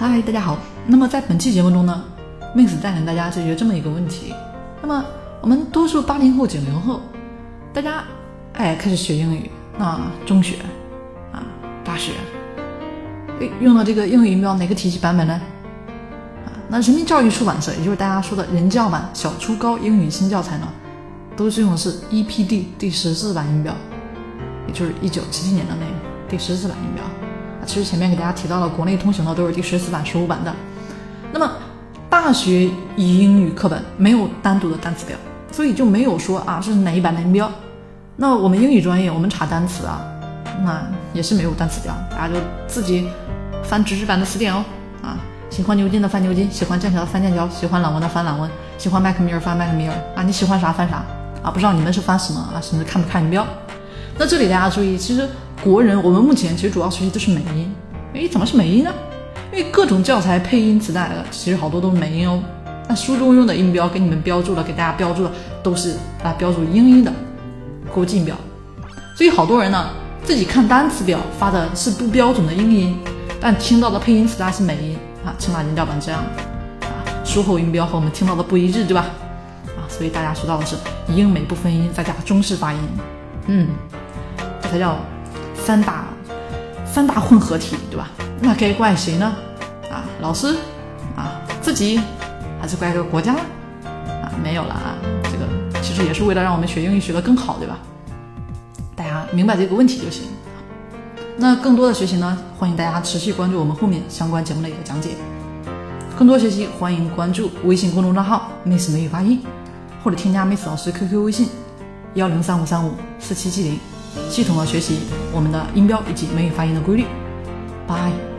嗨，大家好。那么在本期节目中呢，Miss 带领大家解决这么一个问题。那么我们多数八零后、九零后，大家哎开始学英语，那中学啊、大学，诶用的这个英语音标哪个体系版本呢？啊，那人民教育出版社，也就是大家说的人教版小初高英语新教材呢，都是用的是 EPD 第十四版音标，也就是一九七七年的那个第十四版音标。其实前面给大家提到了，国内通行的都是第十四版、十五版的。那么大学英语课本没有单独的单词表，所以就没有说啊是哪一版的音标。那我们英语专业，我们查单词啊，那也是没有单词表，大家就自己翻纸质版的词典哦。啊，喜欢牛津的翻牛津，喜欢剑桥的翻剑桥，喜欢朗文的翻朗文，喜欢麦克米尔翻麦克米尔啊，你喜欢啥翻啥啊？不知道你们是翻什么啊？甚至看不看音标？那这里大家注意，其实国人我们目前其实主要学习的是美音。诶，怎么是美音呢？因为各种教材配音磁带的，其实好多都是美音哦。那书中用的音标给你们标注了，给大家标注的都是啊标注英音的国际音标。所以好多人呢自己看单词表发的是不标准的英音，但听到的配音磁带是美音啊，青马音调版这样啊，书后音标和我们听到的不一致，对吧？啊，所以大家学到的是英美不分音，再加中式发音，嗯，这才叫三大三大混合体，对吧？那该怪谁呢？啊，老师啊，自己，还是怪这个国家啊？没有了啊，这个其实也是为了让我们学英语学得更好，对吧？大家明白这个问题就行。那更多的学习呢，欢迎大家持续关注我们后面相关节目的一个讲解。更多学习，欢迎关注微信公众账号 “Miss 美语发音”，或者添加 Miss 老师 QQ 微信幺零三五三五四七七零，系统的学习我们的音标以及美语发音的规律。Bye。